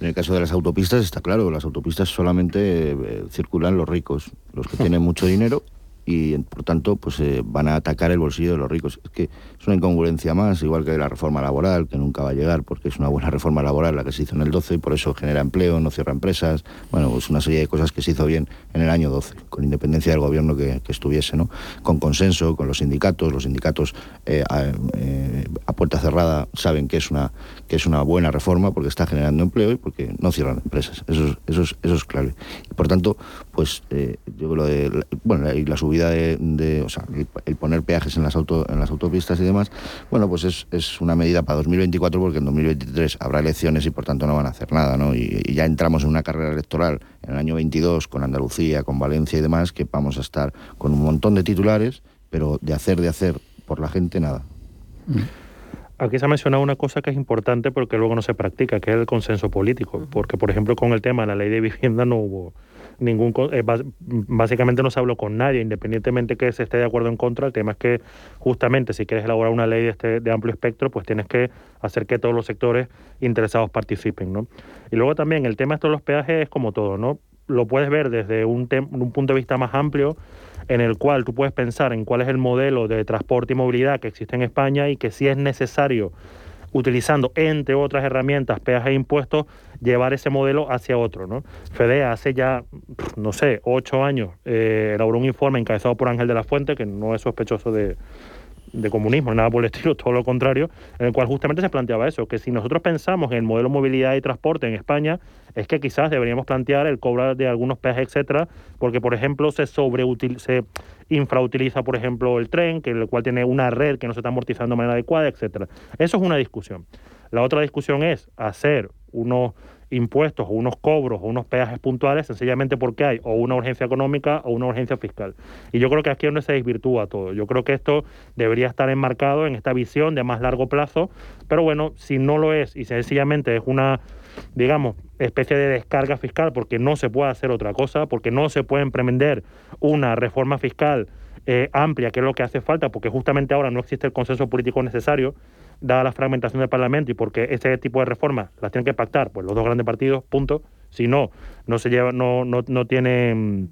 En el caso de las autopistas está claro, las autopistas solamente eh, circulan los ricos, los que tienen mucho dinero y por tanto pues eh, van a atacar el bolsillo de los ricos. Es que es una incongruencia más, igual que la reforma laboral, que nunca va a llegar porque es una buena reforma laboral la que se hizo en el 12 y por eso genera empleo, no cierra empresas, bueno, pues una serie de cosas que se hizo bien en el año 12, con independencia del gobierno que, estuviese, ¿no? Con consenso, con los sindicatos, los sindicatos eh, a, puerta cerrada saben que es una que es una buena reforma porque está generando empleo y porque no cierran empresas. Eso, eso, es, eso es clave. Y por tanto, pues yo lo de bueno, la subida de, o sea, el, poner peajes en las, auto, en las autopistas y demás, bueno, pues es, es, una medida para 2024 porque en 2023 habrá elecciones y por tanto no van a hacer nada, ¿no? Y, ya entramos en una carrera electoral en el año 22 con Andalucía, con Valencia y demás, que vamos a estar con un montón de titulares, pero de hacer, de hacer por la gente, nada. Mm. Aquí se ha mencionado una cosa que es importante porque luego no se practica, que es el consenso político. Porque, por ejemplo, con el tema de la ley de vivienda no hubo ningún eh, básicamente no se habló con nadie, independientemente que se esté de acuerdo en contra. El tema es que justamente si quieres elaborar una ley de, este, de amplio espectro, pues tienes que hacer que todos los sectores interesados participen, ¿no? Y luego también el tema de los peajes es como todo, ¿no? Lo puedes ver desde un, un punto de vista más amplio en el cual tú puedes pensar en cuál es el modelo de transporte y movilidad que existe en España y que si es necesario utilizando, entre otras herramientas, peajes e impuestos, llevar ese modelo hacia otro. ¿no? FEDE hace ya, no sé, ocho años, eh, elaboró un informe encabezado por Ángel de la Fuente, que no es sospechoso de, de comunismo, nada por el estilo, todo lo contrario, en el cual justamente se planteaba eso, que si nosotros pensamos en el modelo de movilidad y transporte en España, es que quizás deberíamos plantear el cobrar de algunos peajes, etcétera, porque por ejemplo se se infrautiliza, por ejemplo, el tren, que el cual tiene una red que no se está amortizando de manera adecuada, etcétera. Eso es una discusión. La otra discusión es hacer unos impuestos o unos cobros o unos peajes puntuales sencillamente porque hay o una urgencia económica o una urgencia fiscal. Y yo creo que aquí es donde se desvirtúa todo. Yo creo que esto debería estar enmarcado en esta visión de más largo plazo, pero bueno, si no lo es y sencillamente es una, digamos, especie de descarga fiscal porque no se puede hacer otra cosa, porque no se puede emprender una reforma fiscal eh, amplia, que es lo que hace falta, porque justamente ahora no existe el consenso político necesario, dada la fragmentación del Parlamento y porque ese tipo de reformas las tienen que pactar pues los dos grandes partidos, punto. Si no, no se lleva, no, no, no tiene mm,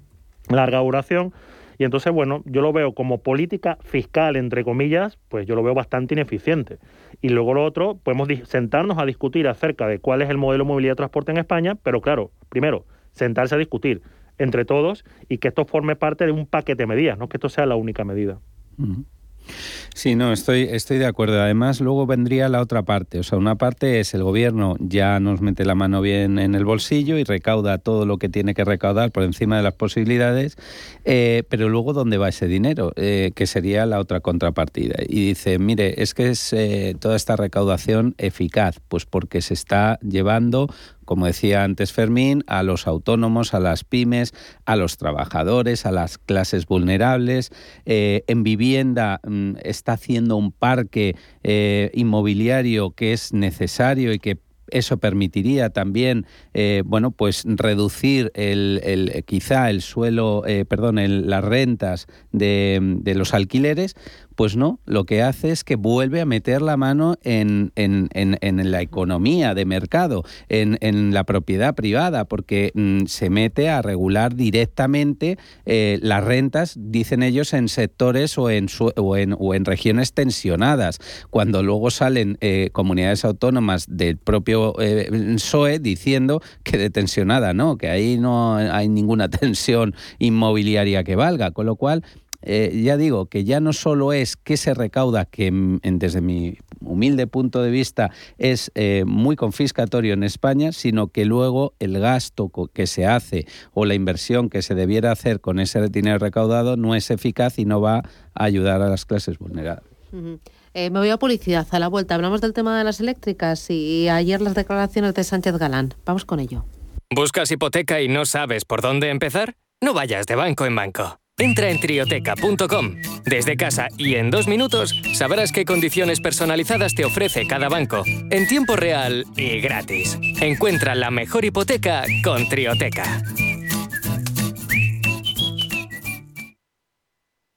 larga duración. Y entonces, bueno, yo lo veo como política fiscal, entre comillas, pues yo lo veo bastante ineficiente. Y luego lo otro, podemos sentarnos a discutir acerca de cuál es el modelo de movilidad de transporte en España, pero claro, primero, sentarse a discutir entre todos y que esto forme parte de un paquete de medidas, no que esto sea la única medida. Sí, no, estoy, estoy de acuerdo. Además, luego vendría la otra parte. O sea, una parte es el gobierno ya nos mete la mano bien en el bolsillo y recauda todo lo que tiene que recaudar por encima de las posibilidades, eh, pero luego, ¿dónde va ese dinero? Eh, que sería la otra contrapartida. Y dice, mire, es que es eh, toda esta recaudación eficaz, pues porque se está llevando como decía antes Fermín, a los autónomos, a las pymes, a los trabajadores, a las clases vulnerables. Eh, en vivienda mm, está haciendo un parque eh, inmobiliario que es necesario y que eso permitiría también, eh, bueno, pues reducir el, quizá el suelo, perdón, las rentas de, de, los alquileres, pues no, lo que hace es que vuelve a meter la mano en, la economía de mercado, en, la propiedad privada, porque mm, se mete a regular directamente eh, las rentas, dicen ellos, en sectores o en, o en, regiones tensionadas, cuando luego salen eh, comunidades autónomas del propio eh, PSOE diciendo que de tensionada no, que ahí no hay ninguna tensión inmobiliaria que valga, con lo cual eh, ya digo que ya no solo es que se recauda, que desde mi humilde punto de vista es eh, muy confiscatorio en España, sino que luego el gasto que se hace o la inversión que se debiera hacer con ese dinero recaudado no es eficaz y no va a ayudar a las clases vulnerables. Eh, me voy a publicidad. A la vuelta hablamos del tema de las eléctricas y ayer las declaraciones de Sánchez Galán. Vamos con ello. ¿Buscas hipoteca y no sabes por dónde empezar? No vayas de banco en banco. Entra en trioteca.com. Desde casa y en dos minutos sabrás qué condiciones personalizadas te ofrece cada banco, en tiempo real y gratis. Encuentra la mejor hipoteca con Trioteca.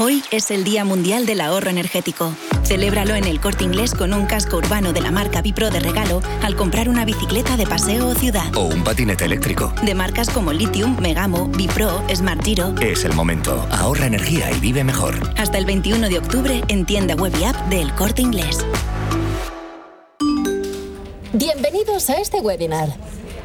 Hoy es el Día Mundial del Ahorro Energético. Celébralo en el corte inglés con un casco urbano de la marca Bipro de regalo al comprar una bicicleta de paseo o ciudad. O un patinete eléctrico. De marcas como Lithium, Megamo, Bipro, Smart Giro. Es el momento. Ahorra energía y vive mejor. Hasta el 21 de octubre en tienda web y app del corte inglés. Bienvenidos a este webinar.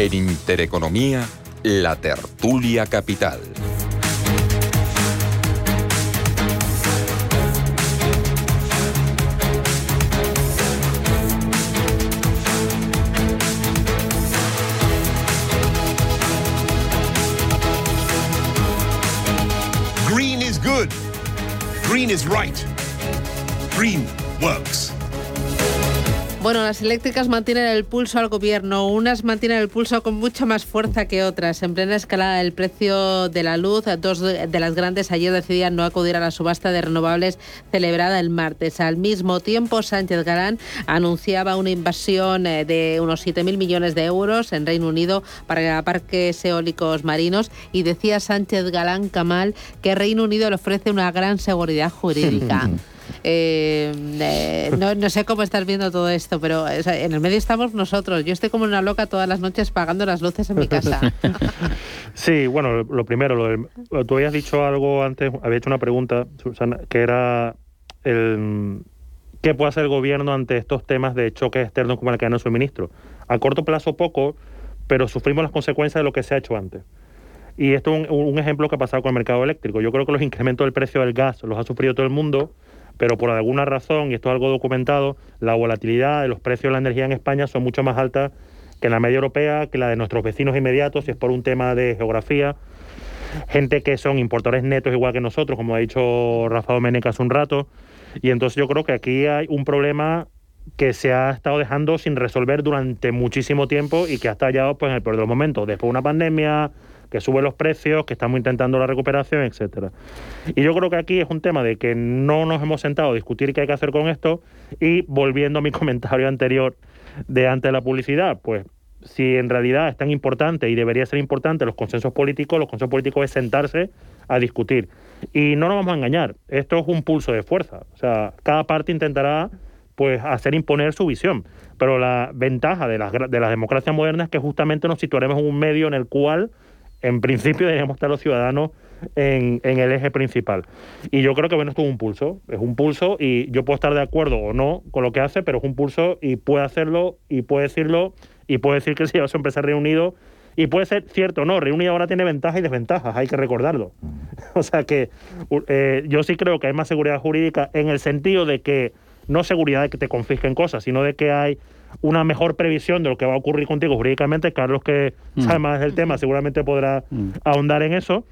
En Intereconomía, la tertulia capital. Green is good. Green is right. Green works. Bueno, las eléctricas mantienen el pulso al gobierno, unas mantienen el pulso con mucha más fuerza que otras. En plena escalada del precio de la luz, dos de las grandes ayer decidían no acudir a la subasta de renovables celebrada el martes. Al mismo tiempo, Sánchez Galán anunciaba una inversión eh, de unos 7.000 millones de euros en Reino Unido para parques eólicos marinos y decía Sánchez Galán Kamal que Reino Unido le ofrece una gran seguridad jurídica. Eh, eh, no, sé cómo estás viendo todo esto, pero en el medio estamos nosotros. Yo estoy como una loca todas las noches pagando las luces en mi casa. sí, bueno, lo primero, lo tú habías dicho algo antes, había hecho una pregunta, Susana, que era el, qué puede hacer el gobierno ante estos temas de choques externos como la cadena de suministro. A corto plazo poco, pero sufrimos las consecuencias de lo que se ha hecho antes. Y esto es un, un ejemplo que ha pasado con el mercado eléctrico. Yo creo que los incrementos del precio del gas los ha sufrido todo el mundo pero por alguna razón, y esto es algo documentado, la volatilidad de los precios de la energía en España son mucho más altas que en la media europea, que la de nuestros vecinos inmediatos, si es por un tema de geografía. Gente que son importadores netos igual que nosotros, como ha dicho Rafa Domenech hace un rato. Y entonces yo creo que aquí hay un problema que se ha estado dejando sin resolver durante muchísimo tiempo y que ha estallado pues, en el peor de los. Después de una pandemia, que sube los precios, que estamos intentando la recuperación, etcétera. Y yo creo que aquí es un tema de que no nos hemos sentado a discutir qué hay que hacer con esto y volviendo a mi comentario anterior de antes la publicidad, pues si en realidad es tan importante y debería ser importante los consensos políticos, los consensos políticos es sentarse a discutir. Y no nos vamos a engañar, esto es un pulso de fuerza. O sea, cada parte intentará pues hacer imponer su visión. Pero la ventaja de las, de las democracias modernas es que justamente nos situaremos en un medio en el cual en principio deberíamos estar los ciudadanos en, el eje principal. Y yo creo que bueno, esto es un pulso, es un pulso y yo puedo estar de acuerdo o no con lo que hace, pero es un pulso y puede hacerlo y puede decirlo y puede decir que se lleva a su empresa reunido y puede ser cierto o no, Reunido ahora tiene ventajas y desventajas, hay que recordarlo. o sea que eh, yo sí creo que hay más seguridad jurídica en el sentido de que no seguridad de que te confisquen cosas, sino de que hay una mejor previsión de lo que va a ocurrir contigo jurídicamente. Carlos, que mm. sabe más del tema, seguramente podrá mm. ahondar en eso.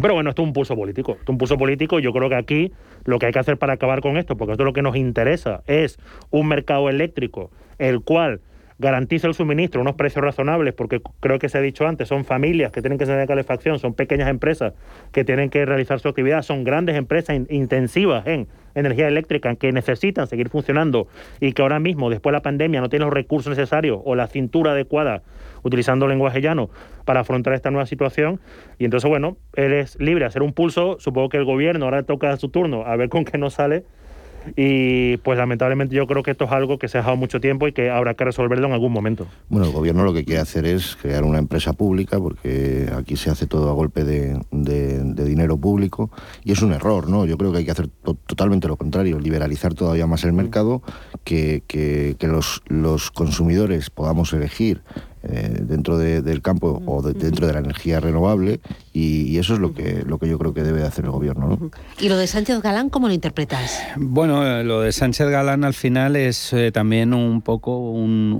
Pero bueno, esto es un pulso político. Esto es un pulso político. Yo creo que aquí lo que hay que hacer para acabar con esto, porque esto es lo que nos interesa, es un mercado eléctrico, el cual garantiza el suministro, unos precios razonables, porque creo que se ha dicho antes, son familias que tienen que tener calefacción, son pequeñas empresas que tienen que realizar su actividad, son grandes empresas intensivas en energía eléctrica que necesitan seguir funcionando y que ahora mismo, después de la pandemia, no tienen los recursos necesarios o la cintura adecuada, utilizando lenguaje llano, para afrontar esta nueva situación. Y entonces, bueno, él es libre de hacer un pulso, supongo que el gobierno ahora toca su turno, a ver con qué nos sale y pues lamentablemente yo creo que esto es algo que se ha dejado mucho tiempo y que habrá que resolverlo en algún momento. Bueno, el gobierno lo que quiere hacer es crear una empresa pública porque aquí se hace todo a golpe de, dinero público y es un error, ¿no? Yo creo que hay que hacer totalmente lo contrario, liberalizar todavía más el mercado, que, que, los, los consumidores podamos elegir eh, dentro del campo o dentro de la energía renovable y, eso es lo que, lo que yo creo que debe hacer el gobierno. ¿Y lo de Sánchez Galán cómo lo interpretas? Bueno, lo de Sánchez Galán al final es también un poco un,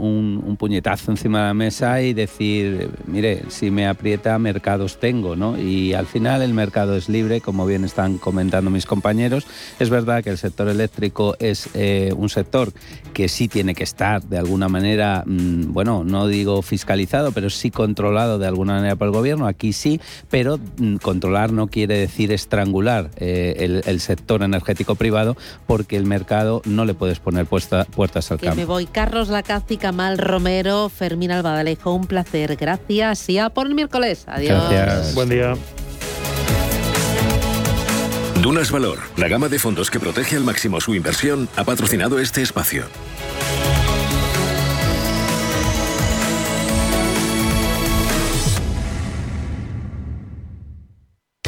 un, puñetazo encima de la mesa y decir, mire, si me aprieta, mercados tengo, ¿no? Y al final el mercado es libre, como bien están comentando mis compañeros. Es verdad que el sector eléctrico es eh, un sector que sí tiene que estar de alguna manera, mm, bueno, no digo fiscalizado, pero sí controlado de alguna manera por el gobierno. Aquí sí, pero mm, controlar no quiere decir estrangular eh, el, sector energético privado porque el mercado no le puedes poner puertas al campo. Me voy. Carlos Lacazzi, Camal Romero, Fermín Albadalejo, un placer. Gracias. Ya por el miércoles. Adiós. Gracias. Buen día. Dunas Valor, la gama de fondos que protege al máximo su inversión, ha patrocinado este espacio.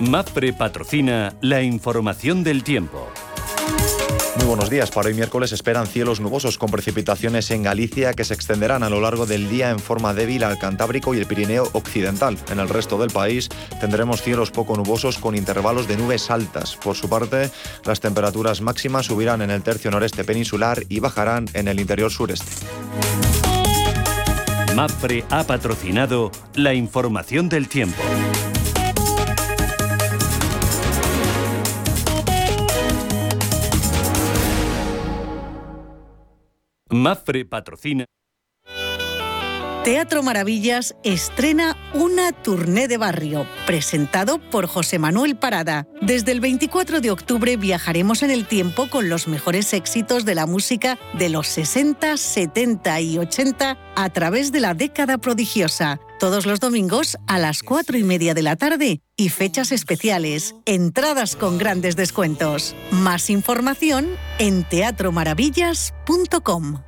MAPRE patrocina la información del tiempo. Muy buenos días. Para hoy miércoles esperan cielos nubosos con precipitaciones en Galicia que se extenderán a lo largo del día en forma débil al Cantábrico y el Pirineo Occidental. En el resto del país tendremos cielos poco nubosos con intervalos de nubes altas. Por su parte, las temperaturas máximas subirán en el tercio noreste peninsular y bajarán en el interior sureste. MAPRE ha patrocinado la información del tiempo. Mafre patrocina. Teatro Maravillas estrena una tournée de barrio, presentado por José Manuel Parada. Desde el 24 de octubre viajaremos en el tiempo con los mejores éxitos de la música de los 60, 70 y 80 a través de la década prodigiosa. Todos los domingos a las 4 y media de la tarde y fechas especiales, entradas con grandes descuentos. Más información en teatromaravillas.com.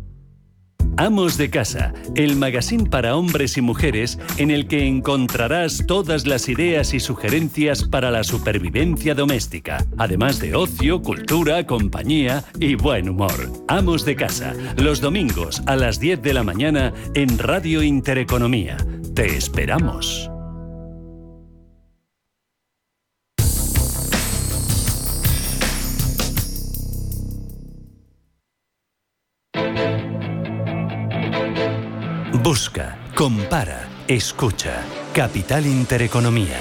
Amos de Casa, el magazine para hombres y mujeres en el que encontrarás todas las ideas y sugerencias para la supervivencia doméstica, además de ocio, cultura, compañía y buen humor. Amos de Casa, los domingos a las 10 de la mañana en Radio Intereconomía. Te esperamos. Busca, compara, escucha. Capital Intereconomía.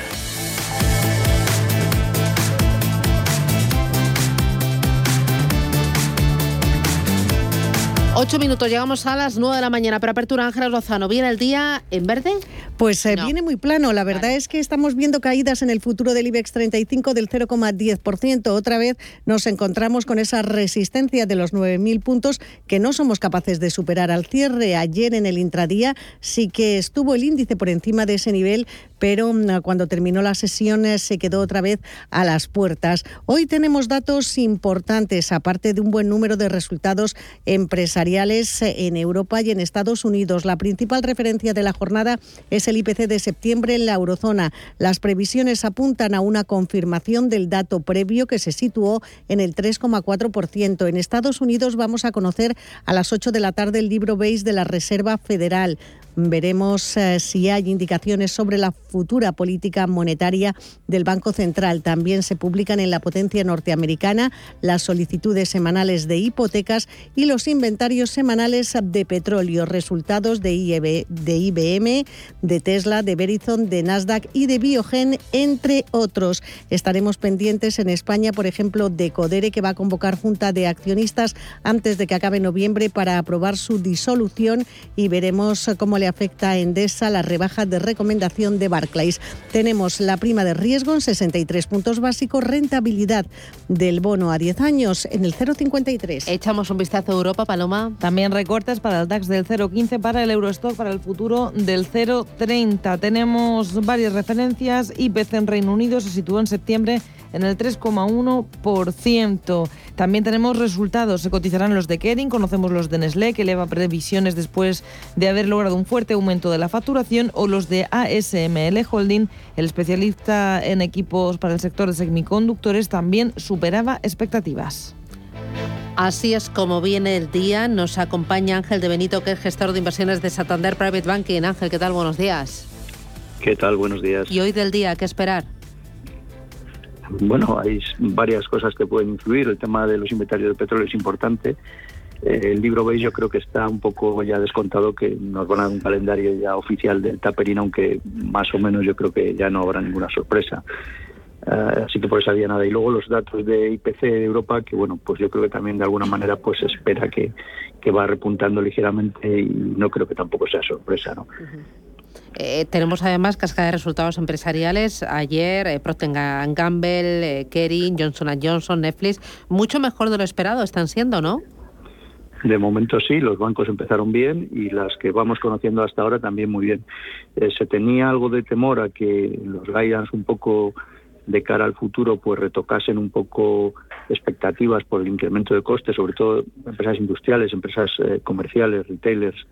Ocho minutos, llegamos a las nueve de la mañana. Para apertura, Ángela Lozano, ¿viene el día en verde? Pues eh, viene muy plano. La verdad es que estamos viendo caídas en el futuro del IBEX 35 del 0,10%. Otra vez nos encontramos con esa resistencia de los 9.000 puntos que no somos capaces de superar al cierre. Ayer en el intradía sí que estuvo el índice por encima de ese nivel, pero mm, cuando terminó la sesión eh, se quedó otra vez a las puertas. Hoy tenemos datos importantes, aparte de un buen número de resultados empresariales eh, en Europa y en Estados Unidos. La principal referencia de la jornada es el IPC de septiembre en la eurozona. Las previsiones apuntan a una confirmación del dato previo que se situó en el 3,4%. En Estados Unidos vamos a conocer a las 8 de la tarde el libro base de la Reserva Federal. Veremos eh, si hay indicaciones sobre la futura política monetaria del Banco Central. También se publican en la potencia norteamericana las solicitudes semanales de hipotecas y los inventarios semanales de petróleo, resultados de, IBM, de IBM, de Tesla, de Verizon, de Nasdaq y de Biogen, entre otros. Estaremos pendientes en España, por ejemplo, de Codere, que va a convocar junta de accionistas antes de que acabe noviembre para aprobar su disolución y veremos cómo le afecta a Endesa la rebaja de recomendación de Barclays. Tenemos la prima de riesgo en 63 puntos básicos, rentabilidad del bono a 10 años en el 0,53. Echamos un vistazo a Europa, Paloma. También recortes para el DAX del 0,15, para el Eurostock, para el futuro del 0,30. Tenemos varias referencias. IPC en Reino Unido se situó en septiembre en el 3,1%. También tenemos resultados. Se cotizarán los de Kering, conocemos los de Nestlé, que eleva previsiones después de haber logrado un fuerte aumento de la facturación, o los de ASML Holding, el especialista en equipos para el sector de semiconductores, también superaba expectativas. Así es como viene el día. Nos acompaña Ángel de Benito, que es gestor de inversiones de Santander Private Banking. Ángel, ¿qué tal? Buenos días. ¿Qué tal? Buenos días. ¿Y hoy del día qué esperar? Bueno, hay varias cosas que pueden influir. El tema de los inventarios de petróleo es importante. Eh, el libro veis yo creo que está un poco ya descontado que nos van a dar un calendario ya oficial del tapering, aunque más o menos yo creo que ya no habrá ninguna sorpresa. Eh, así que por esa vía nada. Y luego los datos de IPC de Europa, que bueno, pues yo creo que también de alguna manera pues espera que, que va repuntando ligeramente y no creo que tampoco sea sorpresa, ¿no? Eh, tenemos además cascada de resultados empresariales. Ayer eh, Procter Gamble, eh, Kering, Johnson Johnson, Netflix, mucho mejor de lo esperado están siendo, ¿no? De momento sí, los bancos empezaron bien y las que vamos conociendo hasta ahora también muy bien. Eh, se tenía algo de temor a que los guidance un poco de cara al futuro pues retocasen un poco expectativas por el incremento de costes, sobre todo empresas industriales, empresas comerciales, retailers,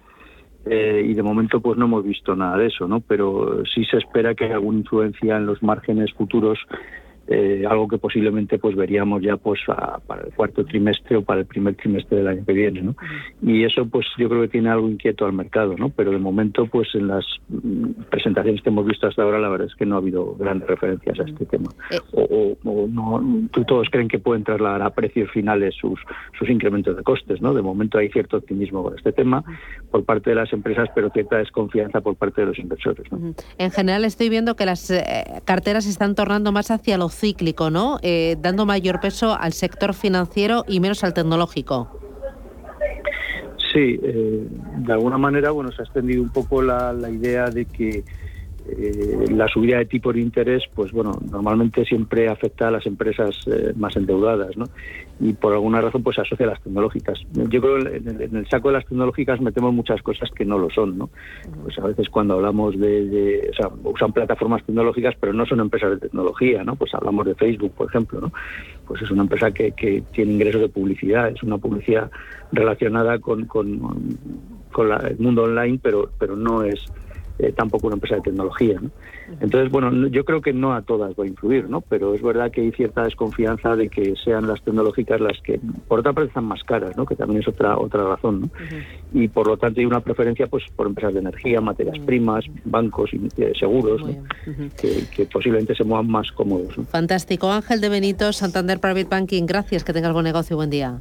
eh, y de momento pues no hemos visto nada de eso, ¿no? Pero sí se espera que haya alguna influencia en los márgenes futuros eh, algo que posiblemente pues veríamos ya pues para el cuarto trimestre o para el primer trimestre del año que viene ¿no? y eso pues yo creo que tiene algo inquieto al mercado no pero de momento pues en las mm, presentaciones que hemos visto hasta ahora la verdad es que no ha habido grandes referencias a este tema. Eh. o, no todos creen que pueden trasladar a precios finales sus sus incrementos de costes no de momento hay cierto optimismo con este tema por parte de las empresas pero cierta desconfianza por parte de los inversores ¿no? en general estoy viendo que las eh, carteras se están tornando más hacia los cíclico, ¿no? Eh, dando mayor peso al sector financiero y menos al tecnológico. Sí, eh, de alguna manera, bueno, se ha extendido un poco la, la idea de que eh, la subida de tipo de interés, pues bueno, normalmente siempre afecta a las empresas eh, más endeudadas, ¿no? Y por alguna razón, pues se asocia a las tecnológicas. Yo creo que en el, saco de las tecnológicas metemos muchas cosas que no lo son, ¿no? Pues a veces cuando hablamos de, o sea, usan plataformas tecnológicas, pero no son empresas de tecnología, ¿no? Pues hablamos de Facebook, por ejemplo, ¿no? Pues es una empresa que, que tiene ingresos de publicidad, es una publicidad relacionada con, con, con el mundo online, pero, pero no es eh, tampoco una empresa de tecnología. ¿no? Entonces, bueno, yo creo que no a todas va a influir, ¿no? pero es verdad que hay cierta desconfianza de que sean las tecnológicas las que, por otra parte, están más caras, ¿no? que también es otra otra razón. ¿no? Y por lo tanto hay una preferencia pues por empresas de energía, materias primas, bancos, y, eh, seguros, que, que, posiblemente se muevan más cómodos. Fantástico. Ángel de Benito, Santander Private Banking, gracias, que tengas buen negocio, buen día.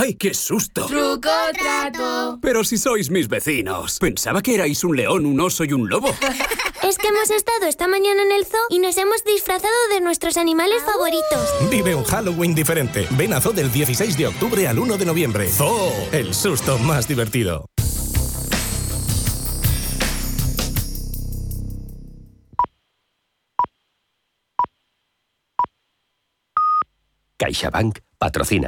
¡Ay, qué susto! ¡Truco trato! Pero si sois mis vecinos. Pensaba que erais un león, un oso y un lobo. Es que hemos estado esta mañana en el zoo y nos hemos disfrazado de nuestros animales favoritos. Vive un Halloween diferente. Ven a Zoo del 16 de octubre al 1 de noviembre. Zoo, el susto más divertido. CaixaBank patrocina